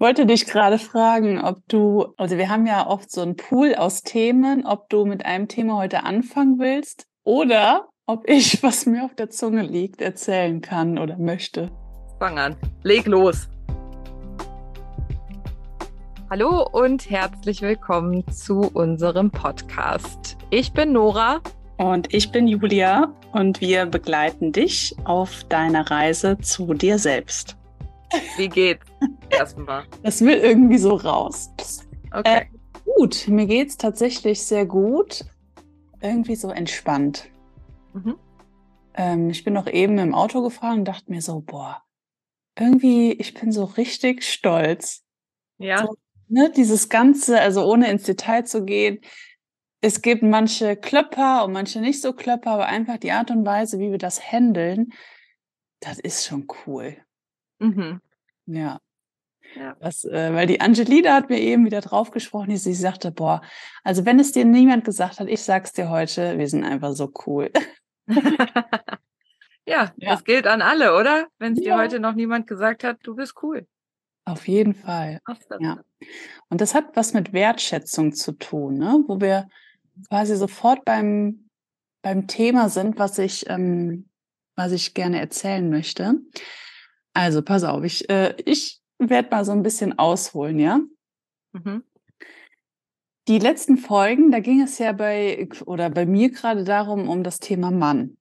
wollte dich gerade fragen, ob du, also wir haben ja oft so einen Pool aus Themen, ob du mit einem Thema heute anfangen willst oder ob ich, was mir auf der Zunge liegt, erzählen kann oder möchte. Fang an. Leg los. Hallo und herzlich willkommen zu unserem Podcast. Ich bin Nora. Und ich bin Julia und wir begleiten dich auf deiner Reise zu dir selbst. Wie geht's? Erstmal. Das will irgendwie so raus. Okay. Äh, gut, mir geht's tatsächlich sehr gut. Irgendwie so entspannt. Mhm. Ähm, ich bin noch eben im Auto gefahren und dachte mir so, boah, irgendwie, ich bin so richtig stolz. Ja. So, ne, dieses Ganze, also ohne ins Detail zu gehen, es gibt manche Klöpper und manche nicht so Klöpper, aber einfach die Art und Weise, wie wir das handeln, das ist schon cool. Mhm. Ja. Ja. Das, äh, weil die Angelina hat mir eben wieder drauf gesprochen, die sie sagte, boah, also wenn es dir niemand gesagt hat, ich sag's dir heute, wir sind einfach so cool. ja, ja, das gilt an alle, oder? Wenn es ja. dir heute noch niemand gesagt hat, du bist cool. Auf jeden Fall. Ja. Und das hat was mit Wertschätzung zu tun, ne? wo wir quasi sofort beim, beim Thema sind, was ich, ähm, was ich gerne erzählen möchte. Also, pass auf, ich, äh, ich werde mal so ein bisschen ausholen, ja? Mhm. Die letzten Folgen, da ging es ja bei, oder bei mir gerade darum, um das Thema Mann.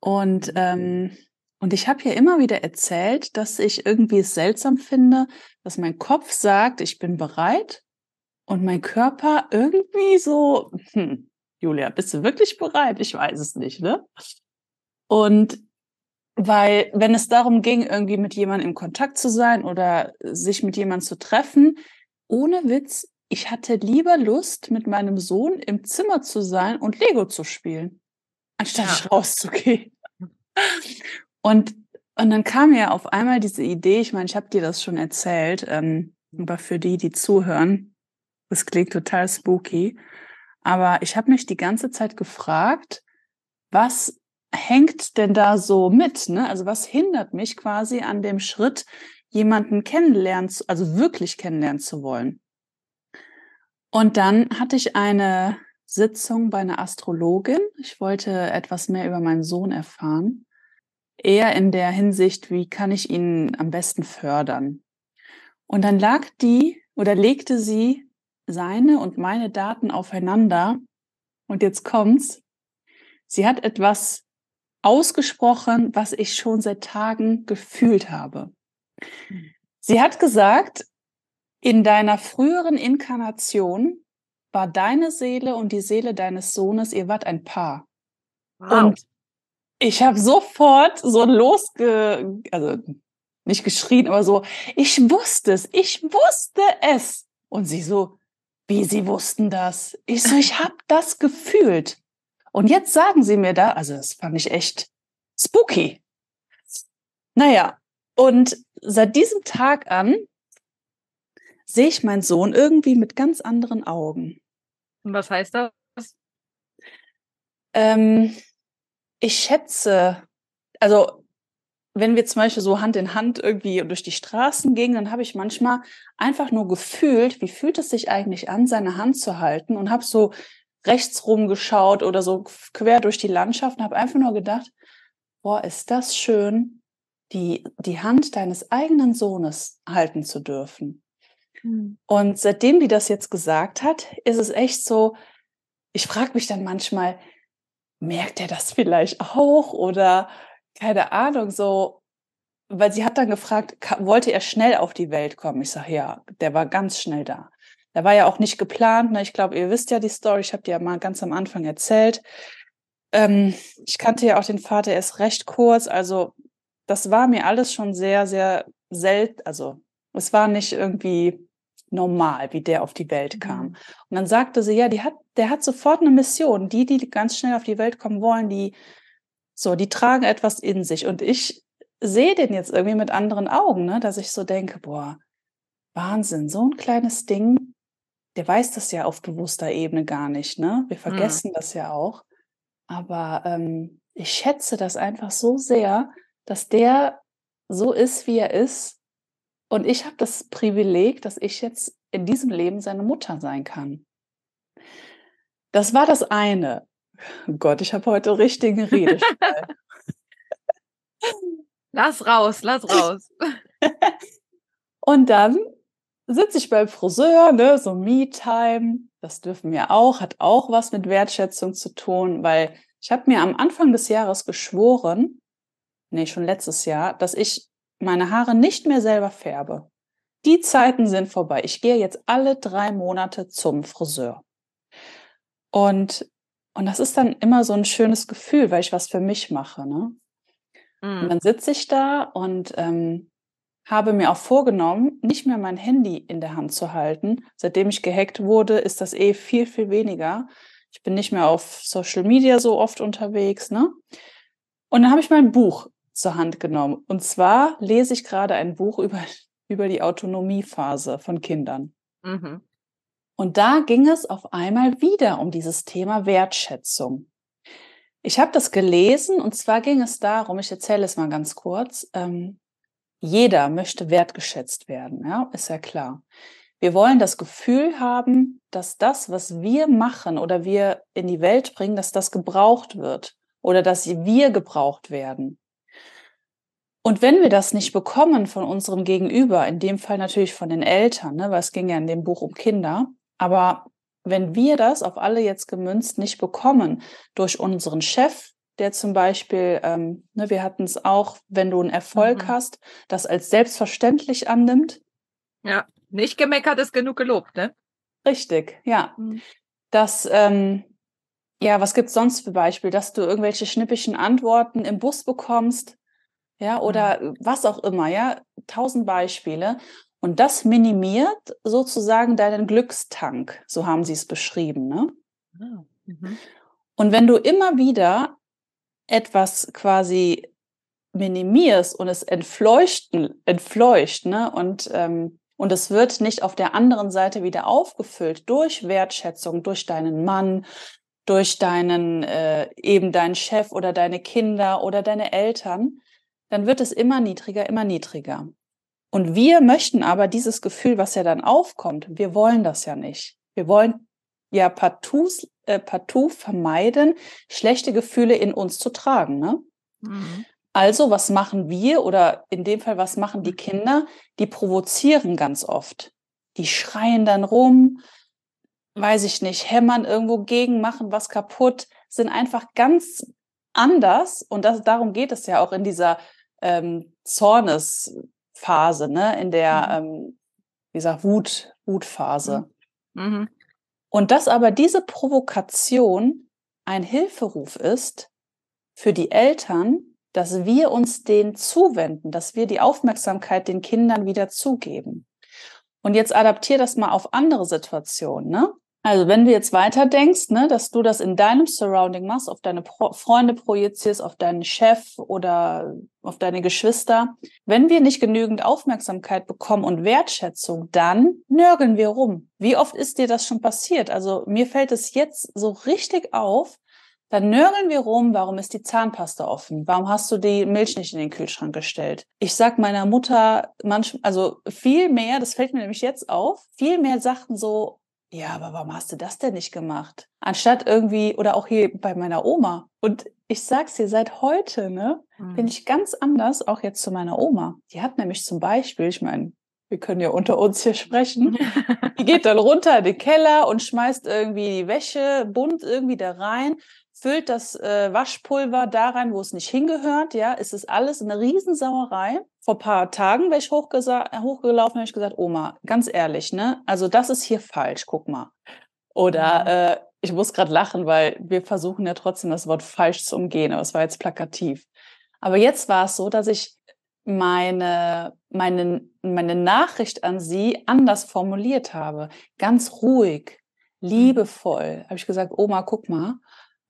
Und, ähm, und ich habe ja immer wieder erzählt, dass ich irgendwie es seltsam finde, dass mein Kopf sagt, ich bin bereit und mein Körper irgendwie so, hm, Julia, bist du wirklich bereit? Ich weiß es nicht, ne? Und weil wenn es darum ging, irgendwie mit jemandem in Kontakt zu sein oder sich mit jemandem zu treffen, ohne Witz, ich hatte lieber Lust, mit meinem Sohn im Zimmer zu sein und Lego zu spielen, anstatt ja. rauszugehen. Und, und dann kam ja auf einmal diese Idee, ich meine, ich habe dir das schon erzählt, ähm, aber für die, die zuhören, das klingt total spooky, aber ich habe mich die ganze Zeit gefragt, was hängt denn da so mit? Ne? Also was hindert mich quasi an dem Schritt, jemanden kennenlernen, also wirklich kennenlernen zu wollen? Und dann hatte ich eine Sitzung bei einer Astrologin. Ich wollte etwas mehr über meinen Sohn erfahren. Eher in der Hinsicht, wie kann ich ihn am besten fördern? Und dann lag die oder legte sie seine und meine Daten aufeinander. Und jetzt kommt's. Sie hat etwas ausgesprochen, was ich schon seit Tagen gefühlt habe. Sie hat gesagt, in deiner früheren Inkarnation war deine Seele und die Seele deines Sohnes, ihr wart ein Paar. Wow. Und ich habe sofort so losge, also nicht geschrien, aber so, ich wusste es, ich wusste es. Und sie so, wie sie wussten das? Ich so, ich habe das gefühlt. Und jetzt sagen sie mir da, also das fand ich echt spooky. Naja, und seit diesem Tag an sehe ich meinen Sohn irgendwie mit ganz anderen Augen. Und was heißt das? Ähm, ich schätze, also wenn wir zum Beispiel so Hand in Hand irgendwie durch die Straßen gingen, dann habe ich manchmal einfach nur gefühlt, wie fühlt es sich eigentlich an, seine Hand zu halten und habe so rechts rumgeschaut oder so quer durch die Landschaft und habe einfach nur gedacht, boah, ist das schön, die, die Hand deines eigenen Sohnes halten zu dürfen. Mhm. Und seitdem die das jetzt gesagt hat, ist es echt so, ich frage mich dann manchmal, merkt er das vielleicht auch oder keine Ahnung, so, weil sie hat dann gefragt, wollte er schnell auf die Welt kommen? Ich sage, ja, der war ganz schnell da. Der war ja auch nicht geplant. Ne? Ich glaube, ihr wisst ja die Story. Ich habe die ja mal ganz am Anfang erzählt. Ähm, ich kannte ja auch den Vater erst recht kurz. Also das war mir alles schon sehr, sehr selten. Also es war nicht irgendwie normal, wie der auf die Welt kam. Mhm. Und dann sagte sie, ja, die hat, der hat sofort eine Mission. Die, die ganz schnell auf die Welt kommen wollen, die so, die tragen etwas in sich. Und ich sehe den jetzt irgendwie mit anderen Augen, ne? dass ich so denke, boah, Wahnsinn, so ein kleines Ding, der weiß das ja auf bewusster Ebene gar nicht, ne? Wir mhm. vergessen mhm. das ja auch. Aber ähm, ich schätze das einfach so sehr, dass der so ist, wie er ist Und ich habe das Privileg, dass ich jetzt in diesem Leben seine Mutter sein kann. Das war das eine. Gott, ich habe heute richtigen Redeschwall. lass raus, lass raus. Und dann sitze ich beim Friseur, ne, so Me-Time. Das dürfen wir auch, hat auch was mit Wertschätzung zu tun, weil ich habe mir am Anfang des Jahres geschworen, nee, schon letztes Jahr, dass ich meine Haare nicht mehr selber färbe. Die Zeiten sind vorbei. Ich gehe jetzt alle drei Monate zum Friseur. Und, und das ist dann immer so ein schönes Gefühl, weil ich was für mich mache. Ne? Mm. Und dann sitze ich da und ähm, habe mir auch vorgenommen, nicht mehr mein Handy in der Hand zu halten. Seitdem ich gehackt wurde, ist das eh viel, viel weniger. Ich bin nicht mehr auf Social Media so oft unterwegs. Ne? Und dann habe ich mein Buch zur Hand genommen. Und zwar lese ich gerade ein Buch über, über die Autonomiephase von Kindern. Mhm. Und da ging es auf einmal wieder um dieses Thema Wertschätzung. Ich habe das gelesen und zwar ging es darum, ich erzähle es mal ganz kurz, ähm, jeder möchte wertgeschätzt werden, ja, ist ja klar. Wir wollen das Gefühl haben, dass das, was wir machen oder wir in die Welt bringen, dass das gebraucht wird oder dass wir gebraucht werden. Und wenn wir das nicht bekommen von unserem Gegenüber, in dem Fall natürlich von den Eltern, ne, weil es ging ja in dem Buch um Kinder, aber wenn wir das auf alle jetzt gemünzt nicht bekommen durch unseren Chef, der zum Beispiel, ähm, ne, wir hatten es auch, wenn du einen Erfolg mhm. hast, das als selbstverständlich annimmt. Ja, nicht gemeckert ist genug gelobt, ne? Richtig, ja. Mhm. Das, ähm, ja, was gibt es sonst für Beispiele, dass du irgendwelche schnippischen Antworten im Bus bekommst, ja, oder mhm. was auch immer, ja, tausend Beispiele. Und das minimiert sozusagen deinen Glückstank, so haben sie es beschrieben. Ne? Ah, mhm. Und wenn du immer wieder etwas quasi minimierst und es entfleuchten, entfleucht, ne? Und, ähm, und es wird nicht auf der anderen Seite wieder aufgefüllt durch Wertschätzung, durch deinen Mann, durch deinen, äh, eben deinen Chef oder deine Kinder oder deine Eltern, dann wird es immer niedriger, immer niedriger. Und wir möchten aber dieses Gefühl, was ja dann aufkommt, wir wollen das ja nicht. Wir wollen ja partout, äh, partout vermeiden, schlechte Gefühle in uns zu tragen. Ne? Mhm. Also, was machen wir oder in dem Fall, was machen die Kinder? Die provozieren ganz oft. Die schreien dann rum, weiß ich nicht, hämmern irgendwo gegen, machen was kaputt, sind einfach ganz anders. Und das, darum geht es ja auch in dieser ähm, Zornesphase, ne? in der, mhm. ähm, wie gesagt, Wut, Wutphase. Mhm. Und dass aber diese Provokation ein Hilferuf ist für die Eltern, dass wir uns denen zuwenden, dass wir die Aufmerksamkeit den Kindern wieder zugeben. Und jetzt adaptier das mal auf andere Situationen. Ne? Also wenn du jetzt weiter denkst, ne, dass du das in deinem Surrounding machst, auf deine Pro Freunde projizierst, auf deinen Chef oder auf deine Geschwister, wenn wir nicht genügend Aufmerksamkeit bekommen und Wertschätzung, dann nörgeln wir rum. Wie oft ist dir das schon passiert? Also mir fällt es jetzt so richtig auf, dann nörgeln wir rum, warum ist die Zahnpasta offen? Warum hast du die Milch nicht in den Kühlschrank gestellt? Ich sag meiner Mutter manchmal, also viel mehr, das fällt mir nämlich jetzt auf, viel mehr Sachen so, ja, aber warum hast du das denn nicht gemacht? Anstatt irgendwie, oder auch hier bei meiner Oma. Und ich sag's dir, seit heute, ne, mhm. bin ich ganz anders, auch jetzt zu meiner Oma. Die hat nämlich zum Beispiel, ich meine, wir können ja unter uns hier sprechen. Die geht dann runter in den Keller und schmeißt irgendwie die Wäsche bunt irgendwie da rein, füllt das äh, Waschpulver da rein, wo es nicht hingehört. Ja, es ist alles eine Riesensauerei vor paar Tagen wäre ich hochgelaufen und ich gesagt, Oma, ganz ehrlich, ne? Also das ist hier falsch, guck mal. Oder mhm. äh, ich muss gerade lachen, weil wir versuchen ja trotzdem das Wort falsch zu umgehen, aber es war jetzt plakativ. Aber jetzt war es so, dass ich meine, meine, meine Nachricht an sie anders formuliert habe. Ganz ruhig, mhm. liebevoll. Habe ich gesagt, Oma, guck mal,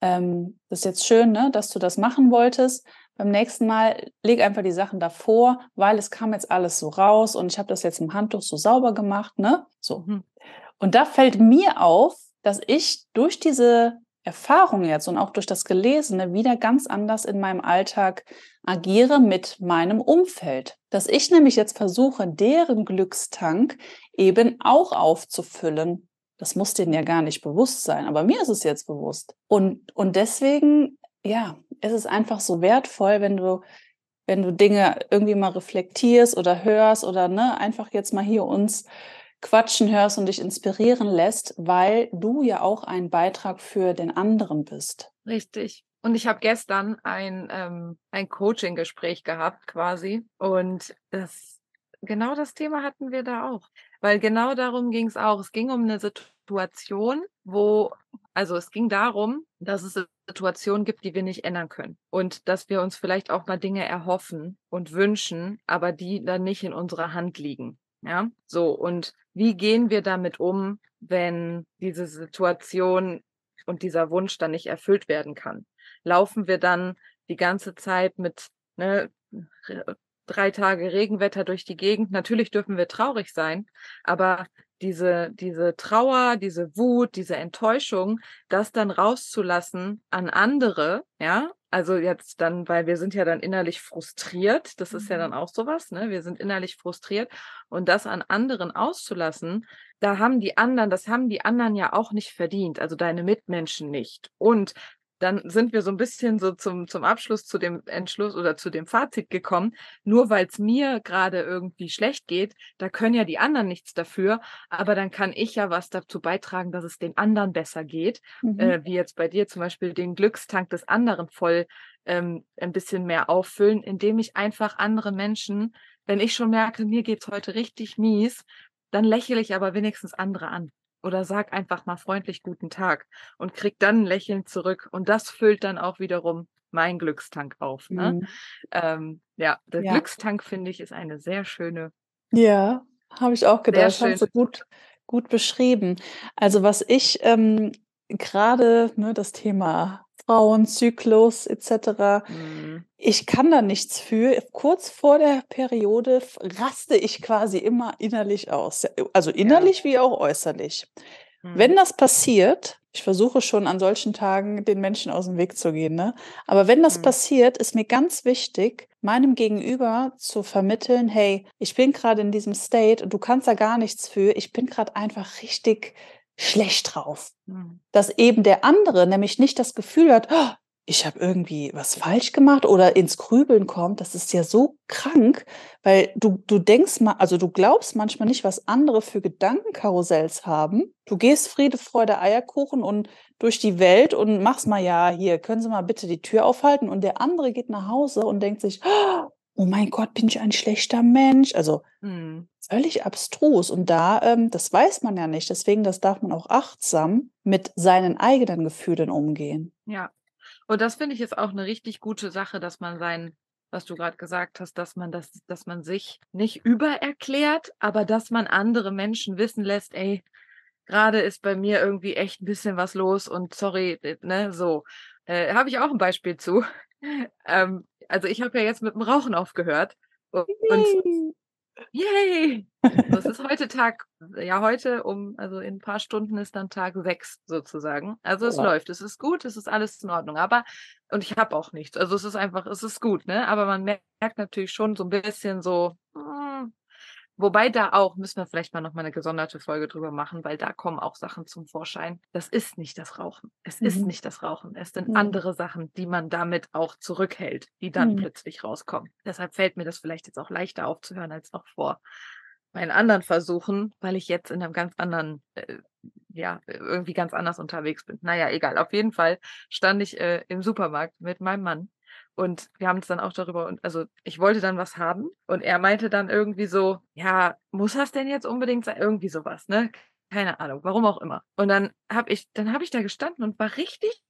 ähm, das ist jetzt schön, ne, dass du das machen wolltest beim nächsten Mal leg einfach die Sachen davor, weil es kam jetzt alles so raus und ich habe das jetzt im Handtuch so sauber gemacht, ne? So. Mhm. Und da fällt mir auf, dass ich durch diese Erfahrung jetzt und auch durch das Gelesene wieder ganz anders in meinem Alltag agiere mit meinem Umfeld. Dass ich nämlich jetzt versuche, deren Glückstank eben auch aufzufüllen. Das muss denen ja gar nicht bewusst sein, aber mir ist es jetzt bewusst. Und, und deswegen, ja, ist es einfach so wertvoll, wenn du, wenn du Dinge irgendwie mal reflektierst oder hörst oder ne, einfach jetzt mal hier uns quatschen hörst und dich inspirieren lässt, weil du ja auch ein Beitrag für den anderen bist. Richtig. Und ich habe gestern ein, ähm, ein Coaching-Gespräch gehabt quasi. Und das, genau das Thema hatten wir da auch. Weil genau darum ging es auch. Es ging um eine Situation, wo, also es ging darum, dass es Situationen gibt, die wir nicht ändern können. Und dass wir uns vielleicht auch mal Dinge erhoffen und wünschen, aber die dann nicht in unserer Hand liegen. Ja, so. Und wie gehen wir damit um, wenn diese Situation und dieser Wunsch dann nicht erfüllt werden kann? Laufen wir dann die ganze Zeit mit ne, drei Tage Regenwetter durch die Gegend? Natürlich dürfen wir traurig sein, aber diese, diese Trauer, diese Wut, diese Enttäuschung, das dann rauszulassen an andere, ja, also jetzt dann, weil wir sind ja dann innerlich frustriert, das ist ja dann mhm. auch sowas, ne? Wir sind innerlich frustriert und das an anderen auszulassen, da haben die anderen, das haben die anderen ja auch nicht verdient, also deine Mitmenschen nicht. Und dann sind wir so ein bisschen so zum, zum Abschluss zu dem Entschluss oder zu dem Fazit gekommen, nur weil es mir gerade irgendwie schlecht geht, da können ja die anderen nichts dafür, aber dann kann ich ja was dazu beitragen, dass es den anderen besser geht, mhm. äh, wie jetzt bei dir zum Beispiel den Glückstank des anderen voll ähm, ein bisschen mehr auffüllen, indem ich einfach andere Menschen, wenn ich schon merke, mir geht's heute richtig mies, dann lächle ich aber wenigstens andere an oder sag einfach mal freundlich guten Tag und krieg dann ein Lächeln zurück. Und das füllt dann auch wiederum mein Glückstank auf. Ne? Mhm. Ähm, ja, der ja. Glückstank, finde ich, ist eine sehr schöne. Ja, habe ich auch gedacht. Das hast du gut, gut beschrieben. Also was ich ähm, gerade, ne, das Thema Frauenzyklus etc. Mhm. Ich kann da nichts für. Kurz vor der Periode raste ich quasi immer innerlich aus. Also innerlich ja. wie auch äußerlich. Mhm. Wenn das passiert, ich versuche schon an solchen Tagen den Menschen aus dem Weg zu gehen, ne? Aber wenn das mhm. passiert, ist mir ganz wichtig, meinem Gegenüber zu vermitteln, hey, ich bin gerade in diesem State und du kannst da gar nichts für. Ich bin gerade einfach richtig schlecht drauf. Mhm. Dass eben der andere nämlich nicht das Gefühl hat, oh, ich habe irgendwie was falsch gemacht oder ins Grübeln kommt, das ist ja so krank, weil du, du denkst mal, also du glaubst manchmal nicht, was andere für Gedankenkarussells haben. Du gehst Friede, Freude, Eierkuchen und durch die Welt und machst mal, ja, hier, können Sie mal bitte die Tür aufhalten und der andere geht nach Hause und denkt sich, oh, oh mein Gott, bin ich ein schlechter Mensch? Also mhm. völlig abstrus. Und da, ähm, das weiß man ja nicht. Deswegen, das darf man auch achtsam mit seinen eigenen Gefühlen umgehen. Ja. Und das finde ich jetzt auch eine richtig gute Sache, dass man sein, was du gerade gesagt hast, dass man das, dass man sich nicht übererklärt, aber dass man andere Menschen wissen lässt, ey, gerade ist bei mir irgendwie echt ein bisschen was los und sorry, ne, so. Äh, Habe ich auch ein Beispiel zu. ähm, also ich habe ja jetzt mit dem Rauchen aufgehört. Und, yay! yay! Das ist heute Tag, ja heute um, also in ein paar Stunden ist dann Tag sechs sozusagen. Also es ja. läuft, es ist gut, es ist alles in Ordnung. Aber, und ich habe auch nichts. Also es ist einfach, es ist gut, ne? Aber man merkt natürlich schon so ein bisschen so, Wobei da auch, müssen wir vielleicht mal nochmal eine gesonderte Folge drüber machen, weil da kommen auch Sachen zum Vorschein. Das ist nicht das Rauchen. Es mhm. ist nicht das Rauchen. Es sind mhm. andere Sachen, die man damit auch zurückhält, die dann mhm. plötzlich rauskommen. Deshalb fällt mir das vielleicht jetzt auch leichter aufzuhören als noch vor meinen anderen Versuchen, weil ich jetzt in einem ganz anderen, äh, ja, irgendwie ganz anders unterwegs bin. Naja, egal. Auf jeden Fall stand ich äh, im Supermarkt mit meinem Mann und wir haben es dann auch darüber, und also ich wollte dann was haben und er meinte dann irgendwie so, ja, muss das denn jetzt unbedingt sein? Irgendwie sowas, ne? Keine Ahnung, warum auch immer. Und dann habe ich, dann habe ich da gestanden und war richtig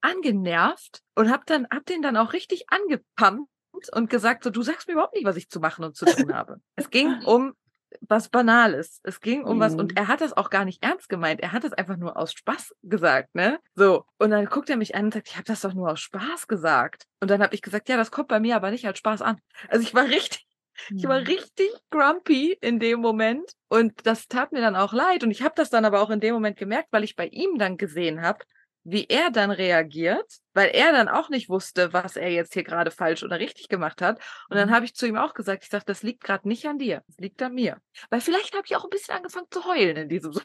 angenervt und habe dann, hab den dann auch richtig angepumpt und gesagt, so, du sagst mir überhaupt nicht, was ich zu machen und zu tun habe. es ging um was Banales. Es ging um mhm. was und mhm. er hat das auch gar nicht ernst gemeint. Er hat es einfach nur aus Spaß gesagt, ne? So. Und dann guckt er mich an und sagt, ich habe das doch nur aus Spaß gesagt. Und dann habe ich gesagt, ja, das kommt bei mir aber nicht als Spaß an. Also ich war richtig, mhm. ich war mhm. richtig grumpy in dem Moment und das tat mir dann auch leid und ich habe das dann aber auch in dem Moment gemerkt, weil ich bei ihm dann gesehen habe, wie er dann reagiert, weil er dann auch nicht wusste, was er jetzt hier gerade falsch oder richtig gemacht hat. Und dann mhm. habe ich zu ihm auch gesagt, ich sage, das liegt gerade nicht an dir, das liegt an mir. Weil vielleicht habe ich auch ein bisschen angefangen zu heulen in diesem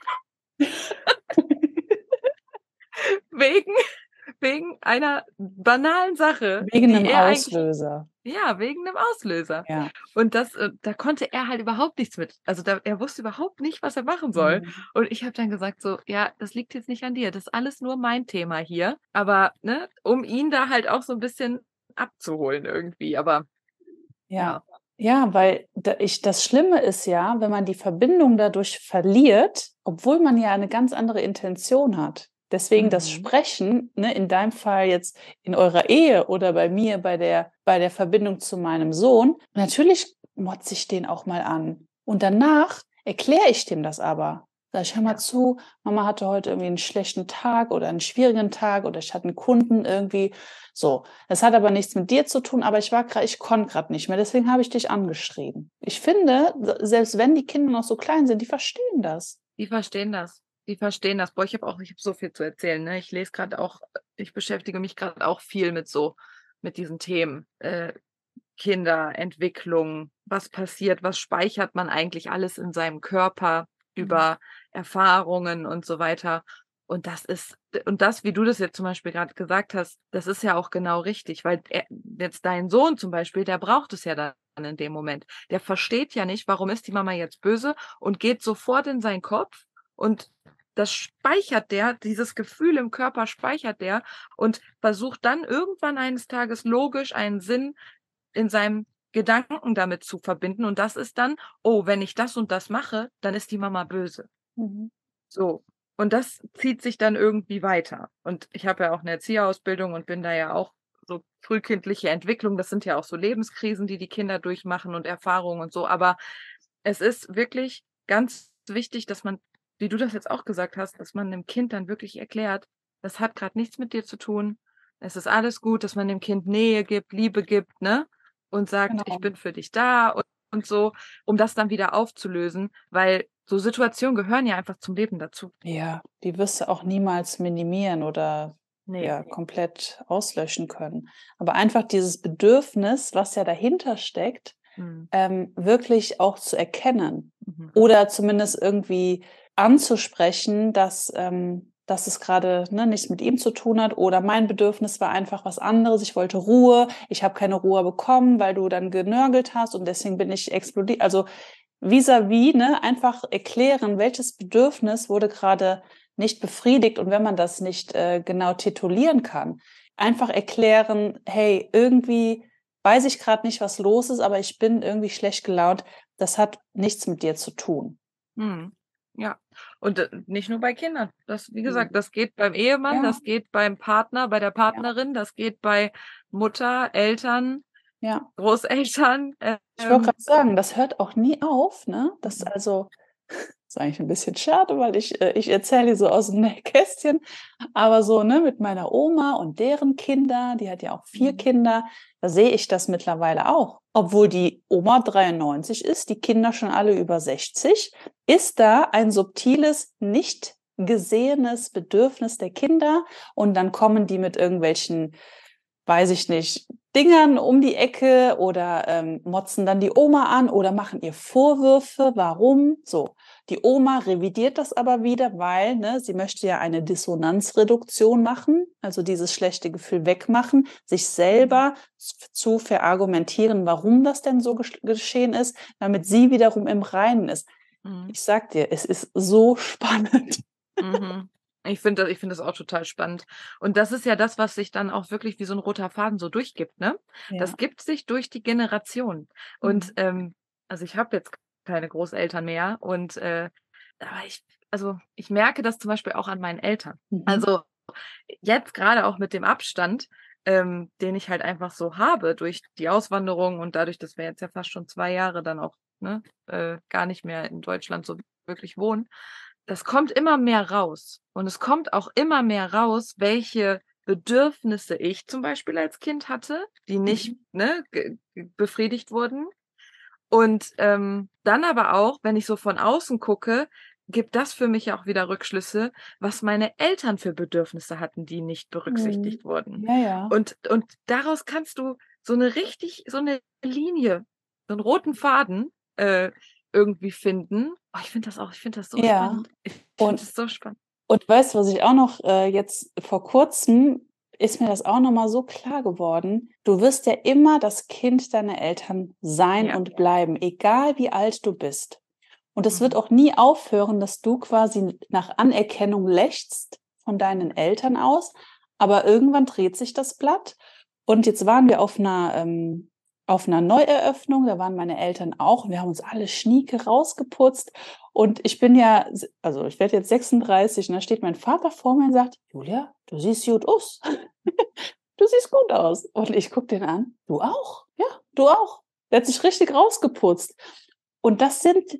wegen, wegen einer banalen Sache. Wegen einem Auslöser. Ja, wegen einem Auslöser. Ja. Und das, äh, da konnte er halt überhaupt nichts mit. Also da, er wusste überhaupt nicht, was er machen soll. Mhm. Und ich habe dann gesagt so, ja, das liegt jetzt nicht an dir. Das ist alles nur mein Thema hier. Aber, ne, um ihn da halt auch so ein bisschen abzuholen irgendwie. Aber ja. Ja, weil ich, das Schlimme ist ja, wenn man die Verbindung dadurch verliert, obwohl man ja eine ganz andere Intention hat. Deswegen mhm. das Sprechen, ne, in deinem Fall jetzt in eurer Ehe oder bei mir bei der, bei der Verbindung zu meinem Sohn, natürlich motze ich den auch mal an. Und danach erkläre ich dem das aber. Sag ich, hör mal zu, Mama hatte heute irgendwie einen schlechten Tag oder einen schwierigen Tag oder ich hatte einen Kunden irgendwie. So, das hat aber nichts mit dir zu tun, aber ich war gerade, ich konnte gerade nicht mehr, deswegen habe ich dich angeschrieben. Ich finde, selbst wenn die Kinder noch so klein sind, die verstehen das. Die verstehen das die verstehen das. Boah, ich habe auch, ich habe so viel zu erzählen. Ne? Ich lese gerade auch, ich beschäftige mich gerade auch viel mit so, mit diesen Themen. Äh, Kinderentwicklung, was passiert, was speichert man eigentlich alles in seinem Körper mhm. über Erfahrungen und so weiter. Und das ist, und das, wie du das jetzt zum Beispiel gerade gesagt hast, das ist ja auch genau richtig, weil er, jetzt dein Sohn zum Beispiel, der braucht es ja dann in dem Moment. Der versteht ja nicht, warum ist die Mama jetzt böse und geht sofort in seinen Kopf und das speichert der, dieses Gefühl im Körper speichert der und versucht dann irgendwann eines Tages logisch einen Sinn in seinem Gedanken damit zu verbinden. Und das ist dann, oh, wenn ich das und das mache, dann ist die Mama böse. Mhm. So. Und das zieht sich dann irgendwie weiter. Und ich habe ja auch eine Erzieherausbildung und bin da ja auch so frühkindliche Entwicklung. Das sind ja auch so Lebenskrisen, die die Kinder durchmachen und Erfahrungen und so. Aber es ist wirklich ganz wichtig, dass man wie du das jetzt auch gesagt hast, dass man dem Kind dann wirklich erklärt, das hat gerade nichts mit dir zu tun. Es ist alles gut, dass man dem Kind Nähe gibt, Liebe gibt, ne? Und sagt, genau. ich bin für dich da und, und so, um das dann wieder aufzulösen, weil so Situationen gehören ja einfach zum Leben dazu. Ja, die wirst du auch niemals minimieren oder nee. ja, komplett auslöschen können. Aber einfach dieses Bedürfnis, was ja dahinter steckt, mhm. ähm, wirklich auch zu erkennen mhm. oder zumindest irgendwie anzusprechen, dass, ähm, dass es gerade ne, nichts mit ihm zu tun hat oder mein Bedürfnis war einfach was anderes. Ich wollte Ruhe, ich habe keine Ruhe bekommen, weil du dann genörgelt hast und deswegen bin ich explodiert. Also vis-à-vis, -vis, ne, einfach erklären, welches Bedürfnis wurde gerade nicht befriedigt und wenn man das nicht äh, genau titulieren kann, einfach erklären, hey, irgendwie weiß ich gerade nicht, was los ist, aber ich bin irgendwie schlecht gelaunt. Das hat nichts mit dir zu tun. Hm. Ja, und äh, nicht nur bei Kindern. Das, wie gesagt, das geht beim Ehemann, ja. das geht beim Partner, bei der Partnerin, ja. das geht bei Mutter, Eltern, ja. Großeltern. Ähm, ich wollte gerade sagen, das hört auch nie auf, ne? Das mhm. also ist eigentlich ein bisschen schade, weil ich, äh, ich erzähle so aus dem Kästchen, aber so, ne, mit meiner Oma und deren Kinder, die hat ja auch vier mhm. Kinder, da sehe ich das mittlerweile auch. Obwohl die Oma 93 ist, die Kinder schon alle über 60, ist da ein subtiles, nicht gesehenes Bedürfnis der Kinder und dann kommen die mit irgendwelchen, weiß ich nicht, Dingern um die Ecke oder ähm, motzen dann die Oma an oder machen ihr Vorwürfe, warum so. Die Oma revidiert das aber wieder, weil ne, sie möchte ja eine Dissonanzreduktion machen, also dieses schlechte Gefühl wegmachen, sich selber zu verargumentieren, warum das denn so geschehen ist, damit sie wiederum im Reinen ist. Mhm. Ich sag dir, es ist so spannend. Mhm. Ich finde das, ich das auch total spannend. Und das ist ja das, was sich dann auch wirklich wie so ein roter Faden so durchgibt, ne? Ja. Das gibt sich durch die Generation. Und mhm. ähm, also ich habe jetzt keine Großeltern mehr und äh, aber ich, also ich merke das zum Beispiel auch an meinen Eltern. Mhm. Also jetzt gerade auch mit dem Abstand, ähm, den ich halt einfach so habe durch die Auswanderung und dadurch, dass wir jetzt ja fast schon zwei Jahre dann auch ne, äh, gar nicht mehr in Deutschland so wirklich wohnen, das kommt immer mehr raus. Und es kommt auch immer mehr raus, welche Bedürfnisse ich zum Beispiel als Kind hatte, die nicht mhm. ne, befriedigt wurden. Und ähm, dann aber auch, wenn ich so von außen gucke, gibt das für mich auch wieder Rückschlüsse, was meine Eltern für Bedürfnisse hatten, die nicht berücksichtigt mhm. wurden. Ja, ja. Und, und daraus kannst du so eine richtig, so eine Linie, so einen roten Faden äh, irgendwie finden. Oh, ich finde das auch, ich finde das so ja. spannend. Ich finde das so spannend. Und weißt du, was ich auch noch äh, jetzt vor kurzem ist mir das auch nochmal so klar geworden. Du wirst ja immer das Kind deiner Eltern sein ja. und bleiben, egal wie alt du bist. Und es mhm. wird auch nie aufhören, dass du quasi nach Anerkennung lächst von deinen Eltern aus. Aber irgendwann dreht sich das Blatt. Und jetzt waren wir auf einer, ähm, auf einer Neueröffnung, da waren meine Eltern auch. Wir haben uns alle schnieke rausgeputzt. Und ich bin ja, also ich werde jetzt 36 und da steht mein Vater vor mir und sagt, Julia, du siehst gut aus. du siehst gut aus. Und ich gucke den an, du auch? Ja, du auch. Der hat sich richtig rausgeputzt. Und das sind,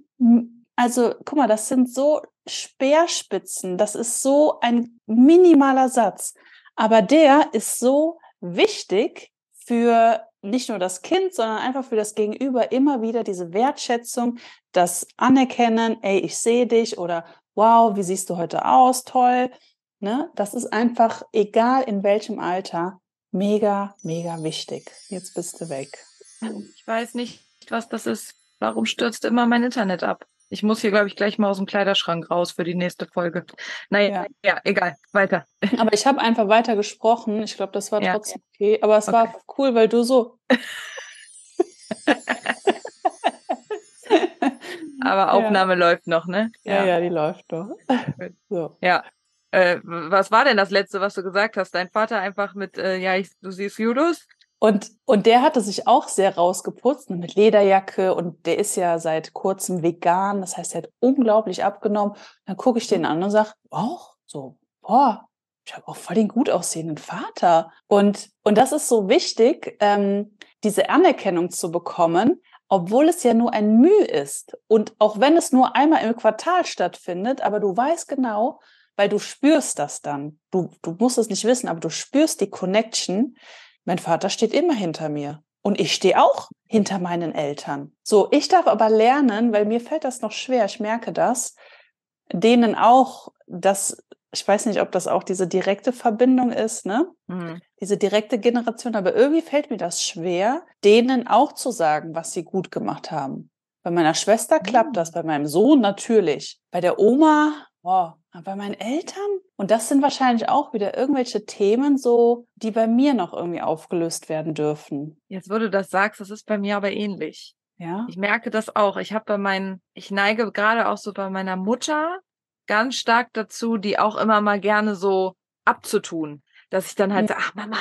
also guck mal, das sind so Speerspitzen, das ist so ein minimaler Satz. Aber der ist so wichtig für nicht nur das Kind, sondern einfach für das Gegenüber immer wieder diese Wertschätzung, das Anerkennen, ey, ich sehe dich oder wow, wie siehst du heute aus, toll. Ne? Das ist einfach, egal in welchem Alter, mega, mega wichtig. Jetzt bist du weg. Ich weiß nicht, was das ist. Warum stürzt immer mein Internet ab? Ich muss hier, glaube ich, gleich mal aus dem Kleiderschrank raus für die nächste Folge. Naja, ja, ja egal, weiter. Aber ich habe einfach weiter gesprochen. Ich glaube, das war ja. trotzdem okay. Aber es okay. war cool, weil du so. Aber Aufnahme ja. läuft noch, ne? Ja, ja, die läuft noch. so. Ja. Äh, was war denn das letzte, was du gesagt hast? Dein Vater einfach mit, äh, ja, ich, du siehst Judos? Und, und der hatte sich auch sehr rausgeputzt mit Lederjacke und der ist ja seit kurzem vegan. Das heißt, er hat unglaublich abgenommen. Dann gucke ich den an und sage, auch so, boah, ich habe auch voll den gut aussehenden Vater. Und, und das ist so wichtig, ähm, diese Anerkennung zu bekommen, obwohl es ja nur ein Mühe ist. Und auch wenn es nur einmal im Quartal stattfindet, aber du weißt genau, weil du spürst das dann. Du, du musst es nicht wissen, aber du spürst die Connection mein Vater steht immer hinter mir. Und ich stehe auch hinter meinen Eltern. So, ich darf aber lernen, weil mir fällt das noch schwer, ich merke das, denen auch das, ich weiß nicht, ob das auch diese direkte Verbindung ist, ne? Mhm. Diese direkte Generation, aber irgendwie fällt mir das schwer, denen auch zu sagen, was sie gut gemacht haben. Bei meiner Schwester klappt mhm. das, bei meinem Sohn natürlich. Bei der Oma Oh, bei meinen Eltern? Und das sind wahrscheinlich auch wieder irgendwelche Themen, so, die bei mir noch irgendwie aufgelöst werden dürfen. Jetzt, wo du das sagst, das ist bei mir aber ähnlich. Ja. Ich merke das auch. Ich habe bei meinen, ich neige gerade auch so bei meiner Mutter ganz stark dazu, die auch immer mal gerne so abzutun. Dass ich dann halt ja. sage, ach Mama,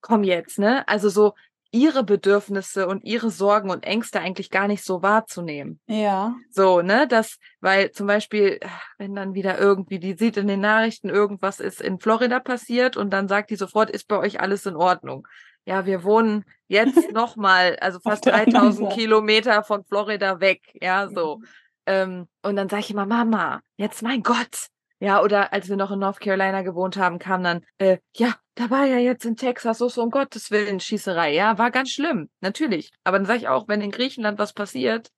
komm jetzt, ne? Also so, ihre Bedürfnisse und ihre Sorgen und Ängste eigentlich gar nicht so wahrzunehmen. Ja. So, ne, das, weil zum Beispiel, wenn dann wieder irgendwie, die sieht in den Nachrichten, irgendwas ist in Florida passiert und dann sagt die sofort, ist bei euch alles in Ordnung. Ja, wir wohnen jetzt nochmal, also fast 3000 Kilometer von Florida weg, ja, so. Mhm. Ähm, und dann sage ich immer, Mama, jetzt mein Gott, ja, oder als wir noch in North Carolina gewohnt haben, kam dann, äh, ja, da war ja jetzt in Texas so, so um Gottes Willen Schießerei. Ja, war ganz schlimm, natürlich. Aber dann sage ich auch, wenn in Griechenland was passiert,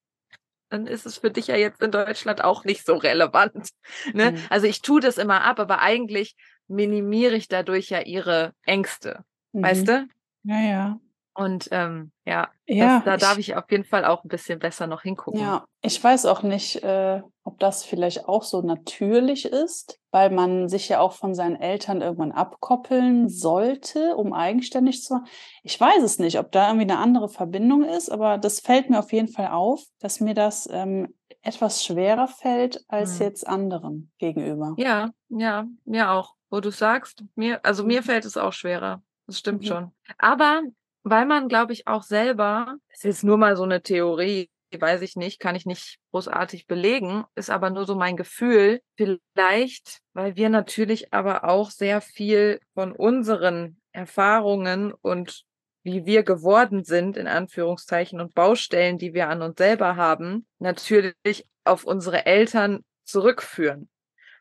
dann ist es für dich ja jetzt in Deutschland auch nicht so relevant. Ne? Mhm. Also ich tue das immer ab, aber eigentlich minimiere ich dadurch ja ihre Ängste. Mhm. Weißt du? Ja, ja. Und ähm, ja, ja das, da ich, darf ich auf jeden Fall auch ein bisschen besser noch hingucken. Ja, ich weiß auch nicht, äh, ob das vielleicht auch so natürlich ist, weil man sich ja auch von seinen Eltern irgendwann abkoppeln sollte, um eigenständig zu machen. Ich weiß es nicht, ob da irgendwie eine andere Verbindung ist, aber das fällt mir auf jeden Fall auf, dass mir das ähm, etwas schwerer fällt als hm. jetzt anderen gegenüber. Ja, ja, mir auch. Wo du sagst, mir, also mir mhm. fällt es auch schwerer. Das stimmt mhm. schon. Aber weil man, glaube ich, auch selber, das ist nur mal so eine Theorie, weiß ich nicht, kann ich nicht großartig belegen, ist aber nur so mein Gefühl. Vielleicht, weil wir natürlich aber auch sehr viel von unseren Erfahrungen und wie wir geworden sind, in Anführungszeichen, und Baustellen, die wir an uns selber haben, natürlich auf unsere Eltern zurückführen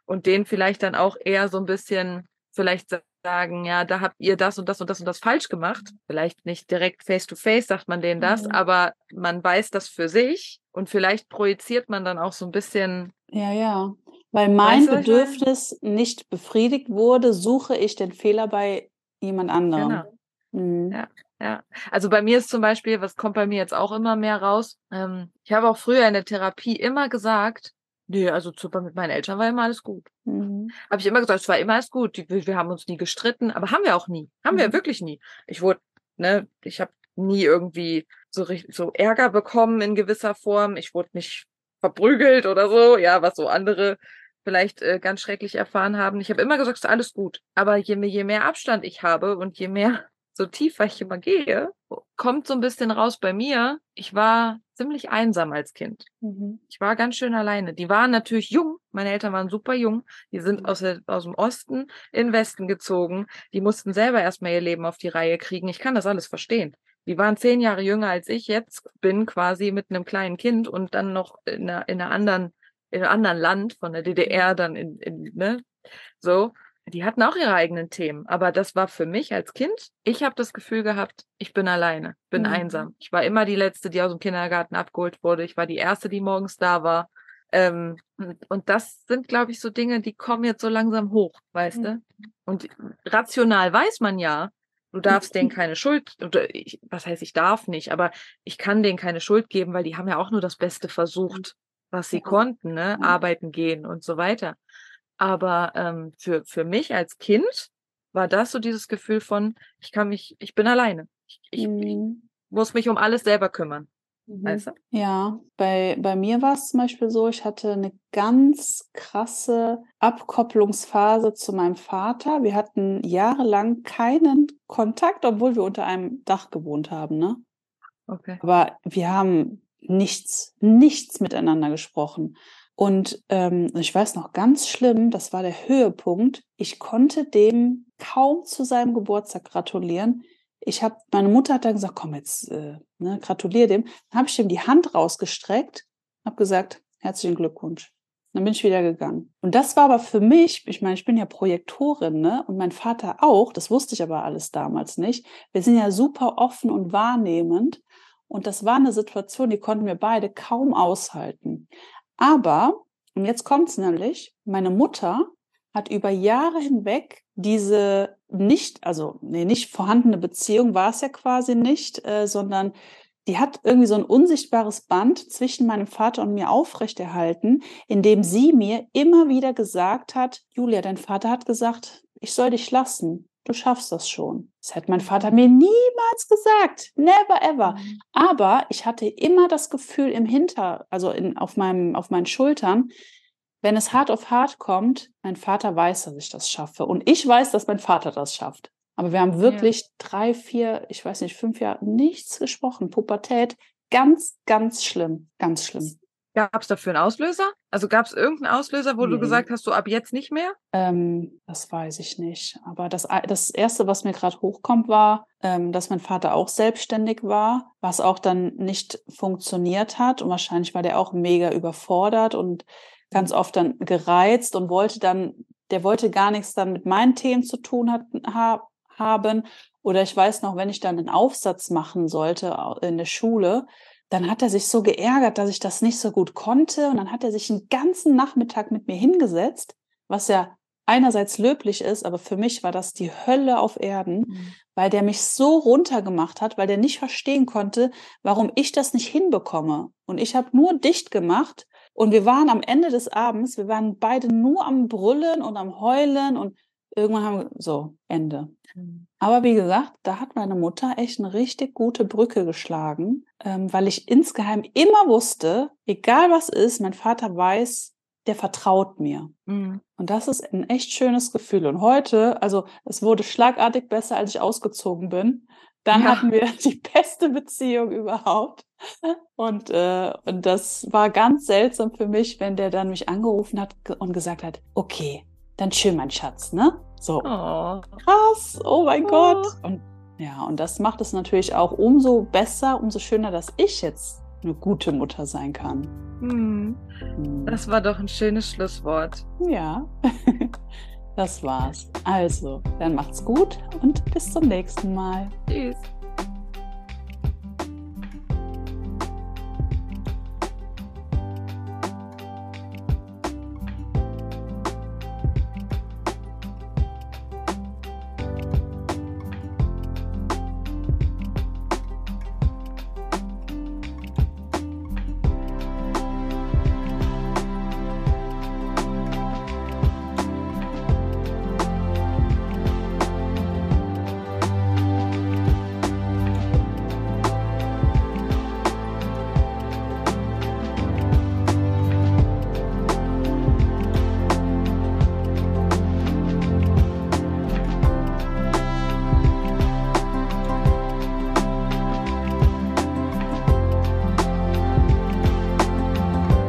und denen vielleicht dann auch eher so ein bisschen vielleicht sagen, ja, da habt ihr das und das und das und das falsch gemacht. Vielleicht nicht direkt face to face sagt man denen das, mhm. aber man weiß das für sich und vielleicht projiziert man dann auch so ein bisschen. Ja, ja. Weil mein weißt du, Bedürfnis nicht befriedigt wurde, suche ich den Fehler bei jemand anderem. Genau. Mhm. Ja, ja. Also bei mir ist zum Beispiel, was kommt bei mir jetzt auch immer mehr raus? Ähm, ich habe auch früher in der Therapie immer gesagt, nee, also super, mit meinen Eltern war immer alles gut. Mhm. Habe ich immer gesagt, es war immer alles gut. Wir, wir, haben uns nie gestritten, aber haben wir auch nie. Haben mhm. wir wirklich nie. Ich wurde, ne, ich habe nie irgendwie so, so Ärger bekommen in gewisser Form. Ich wurde nicht verprügelt oder so, ja, was so andere vielleicht äh, ganz schrecklich erfahren haben. Ich habe immer gesagt, es ist alles gut. Aber je, je mehr Abstand ich habe und je mehr so tiefer ich immer gehe, kommt so ein bisschen raus bei mir. Ich war ziemlich einsam als Kind. Mhm. Ich war ganz schön alleine. Die waren natürlich jung. Meine Eltern waren super jung. Die sind aus, der, aus dem Osten in den Westen gezogen. Die mussten selber erstmal ihr Leben auf die Reihe kriegen. Ich kann das alles verstehen. Die waren zehn Jahre jünger als ich jetzt bin, quasi mit einem kleinen Kind und dann noch in einer, in einer anderen, in einem anderen Land von der DDR dann in, in ne, so. Die hatten auch ihre eigenen Themen, aber das war für mich als Kind, ich habe das Gefühl gehabt, ich bin alleine, bin mhm. einsam. Ich war immer die Letzte, die aus dem Kindergarten abgeholt wurde. Ich war die Erste, die morgens da war. Ähm, und das sind, glaube ich, so Dinge, die kommen jetzt so langsam hoch, weißt mhm. du? Und rational weiß man ja, Du darfst denen keine Schuld, oder ich, was heißt, ich darf nicht, aber ich kann denen keine Schuld geben, weil die haben ja auch nur das Beste versucht, was sie konnten, ne? Arbeiten gehen und so weiter. Aber ähm, für, für mich als Kind war das so dieses Gefühl von, ich kann mich, ich bin alleine. Ich, ich, mhm. ich muss mich um alles selber kümmern. Mhm. Weißt du? Ja, bei, bei mir war es zum Beispiel so, ich hatte eine ganz krasse Abkopplungsphase zu meinem Vater. Wir hatten jahrelang keinen Kontakt, obwohl wir unter einem Dach gewohnt haben, ne? Okay. Aber wir haben nichts, nichts miteinander gesprochen. Und ähm, ich weiß noch ganz schlimm, das war der Höhepunkt. Ich konnte dem kaum zu seinem Geburtstag gratulieren ich habe, meine Mutter hat dann gesagt, komm jetzt, äh, ne, gratuliere dem. Dann habe ich ihm die Hand rausgestreckt, habe gesagt, herzlichen Glückwunsch. Dann bin ich wieder gegangen. Und das war aber für mich, ich meine, ich bin ja Projektorin, ne? Und mein Vater auch, das wusste ich aber alles damals nicht. Wir sind ja super offen und wahrnehmend. Und das war eine Situation, die konnten wir beide kaum aushalten. Aber, und jetzt kommt's nämlich, meine Mutter hat über Jahre hinweg diese nicht, also nee, nicht vorhandene Beziehung war es ja quasi nicht, äh, sondern die hat irgendwie so ein unsichtbares Band zwischen meinem Vater und mir aufrechterhalten, indem sie mir immer wieder gesagt hat, Julia, dein Vater hat gesagt, ich soll dich lassen. Du schaffst das schon. Das hätte mein Vater mir niemals gesagt. Never ever. Mhm. Aber ich hatte immer das Gefühl im Hinter, also in, auf, meinem, auf meinen Schultern, wenn es hart auf hart kommt, mein Vater weiß, dass ich das schaffe. Und ich weiß, dass mein Vater das schafft. Aber wir haben wirklich ja. drei, vier, ich weiß nicht, fünf Jahre nichts gesprochen. Pubertät, ganz, ganz schlimm, ganz schlimm. Gab es dafür einen Auslöser? Also gab es irgendeinen Auslöser, wo nee. du gesagt hast, so ab jetzt nicht mehr? Ähm, das weiß ich nicht. Aber das, das Erste, was mir gerade hochkommt, war, ähm, dass mein Vater auch selbstständig war, was auch dann nicht funktioniert hat. Und wahrscheinlich war der auch mega überfordert und ganz oft dann gereizt und wollte dann, der wollte gar nichts dann mit meinen Themen zu tun hat, ha, haben. Oder ich weiß noch, wenn ich dann einen Aufsatz machen sollte in der Schule, dann hat er sich so geärgert, dass ich das nicht so gut konnte. Und dann hat er sich einen ganzen Nachmittag mit mir hingesetzt, was ja einerseits löblich ist, aber für mich war das die Hölle auf Erden, mhm. weil der mich so runtergemacht hat, weil der nicht verstehen konnte, warum ich das nicht hinbekomme. Und ich habe nur dicht gemacht und wir waren am Ende des Abends, wir waren beide nur am Brüllen und am Heulen und irgendwann haben wir so Ende. Mhm. Aber wie gesagt, da hat meine Mutter echt eine richtig gute Brücke geschlagen, ähm, weil ich insgeheim immer wusste, egal was ist, mein Vater weiß, der vertraut mir. Mhm. Und das ist ein echt schönes Gefühl. Und heute, also es wurde schlagartig besser, als ich ausgezogen bin. Dann ja. hatten wir die beste Beziehung überhaupt. Und, äh, und das war ganz seltsam für mich, wenn der dann mich angerufen hat und gesagt hat, okay, dann schön, mein Schatz, ne? So. Oh. Krass, oh mein oh. Gott. Und ja, und das macht es natürlich auch umso besser, umso schöner, dass ich jetzt eine gute Mutter sein kann. Hm. Hm. Das war doch ein schönes Schlusswort. Ja, das war's. Also, dann macht's gut und bis zum nächsten Mal. Tschüss.